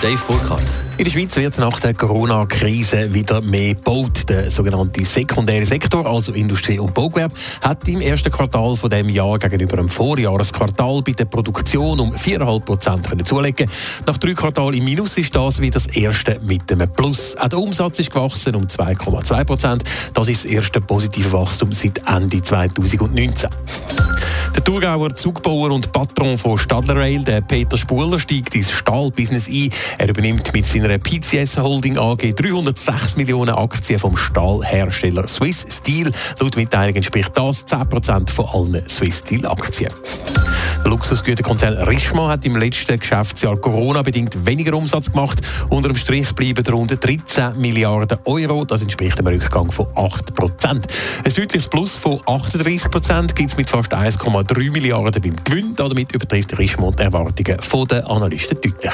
Dave Burkhardt. In der Schweiz wird nach der Corona-Krise wieder mehr gebaut. Der sogenannte sekundäre Sektor, also Industrie und Baugewerbe, hat im ersten Quartal von dem Jahr gegenüber dem Vorjahresquartal bei der Produktion um 4,5 Prozent zulegen. Nach drei Quartalen im Minus ist das wie das erste mit einem Plus. Auch der Umsatz ist gewachsen um 2,2 Prozent. Das ist das erste positive Wachstum seit Ende 2019. Thurgauer Zugbauer und Patron von Stadler Rail, der Peter Spuler, steigt ins Stahlbusiness ein. Er übernimmt mit seiner PCS Holding AG 306 Millionen Aktien vom Stahlhersteller Swiss Steel. Laut Mitteilung entspricht das 10% von allen Swiss Steel Aktien. Luxusgüterkonzern Richemont hat im letzten Geschäftsjahr Corona-bedingt weniger Umsatz gemacht. Unter dem Strich bleiben rund 13 Milliarden Euro. Das entspricht einem Rückgang von 8 Prozent. Ein deutliches Plus von 38 Prozent gibt es mit fast 1,3 Milliarden beim Gewinn. Damit übertrifft Richemont die Erwartungen der Analysten deutlich.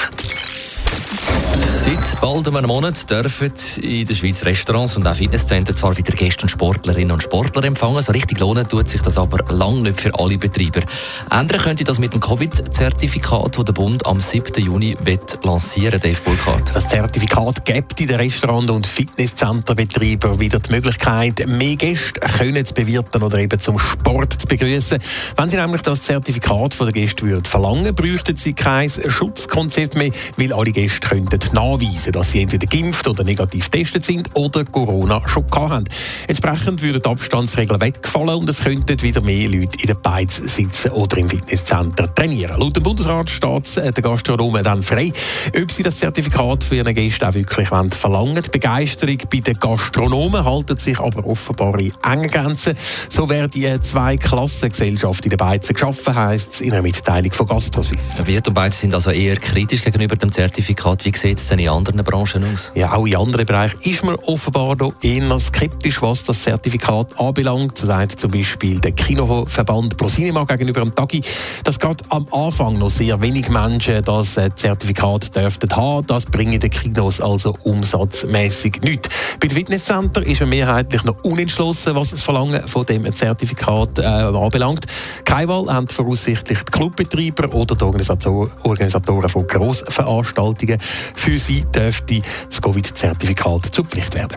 Seit bald einem Monat dürfen in der Schweiz Restaurants und auch Fitnesszentren zwar wieder Gäste und Sportlerinnen und Sportler empfangen. So richtig lohnen tut sich das aber lange nicht für alle Betreiber. Ändern könnte das mit dem Covid-Zertifikat, das der Bund am 7. Juni wird lancieren Dave Burkhardt. Das Zertifikat gibt den Restaurant- und Fitnesscenterbetreibern wieder die Möglichkeit, mehr Gäste können zu bewirten oder eben zum Sport zu begrüßen. Wenn sie nämlich das Zertifikat von der Gäste würden verlangen, bräuchten sie kein Schutzkonzept mehr, weil alle Gäste könnten nachweisen, dass sie entweder geimpft oder negativ getestet sind oder Corona schon haben. Entsprechend würden die Abstandsregeln wegfallen und es könnten wieder mehr Leute in den Beiz sitzen oder im Fitnesscenter trainieren. Laut dem Bundesrat steht der Gastronomen dann frei, ob sie das Zertifikat für ihren Gäste auch wirklich verlangen. Die Begeisterung bei den Gastronomen haltet sich aber offenbar in engen Grenzen. So werden die zwei Klassengesellschaft in den Beizen geschaffen, heisst es in einer Mitteilung von GastroSuisse. Wirt und Beiz sind also eher kritisch gegenüber dem Zertifikat. Wie es denn in anderen Branchen aus? Ja, auch in anderen Bereichen ist man offenbar noch eher skeptisch, was das Zertifikat anbelangt. So sagt zum Beispiel der Kinoverband ProCinema gegenüber dem Tagi, dass gerade am Anfang noch sehr wenig Menschen das äh, Zertifikat dürften haben. Das bringen den Kinos also umsatzmäßig nichts. Bei den Fitnesscenter ist man mehrheitlich noch unentschlossen, was das Verlangen von dem Zertifikat äh, anbelangt. Keine Wahl haben voraussichtlich die Clubbetreiber oder die Organisatoren von Grossveranstaltungen. Für sie dürfte das Covid-Zertifikat zur Pflicht werden.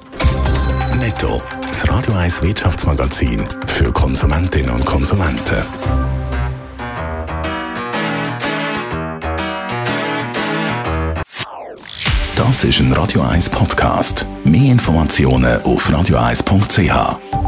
Netto. Das Radio 1 Wirtschaftsmagazin für Konsumentinnen und Konsumenten. Das ist ein Radio 1 Podcast. Mehr Informationen auf radio1.ch.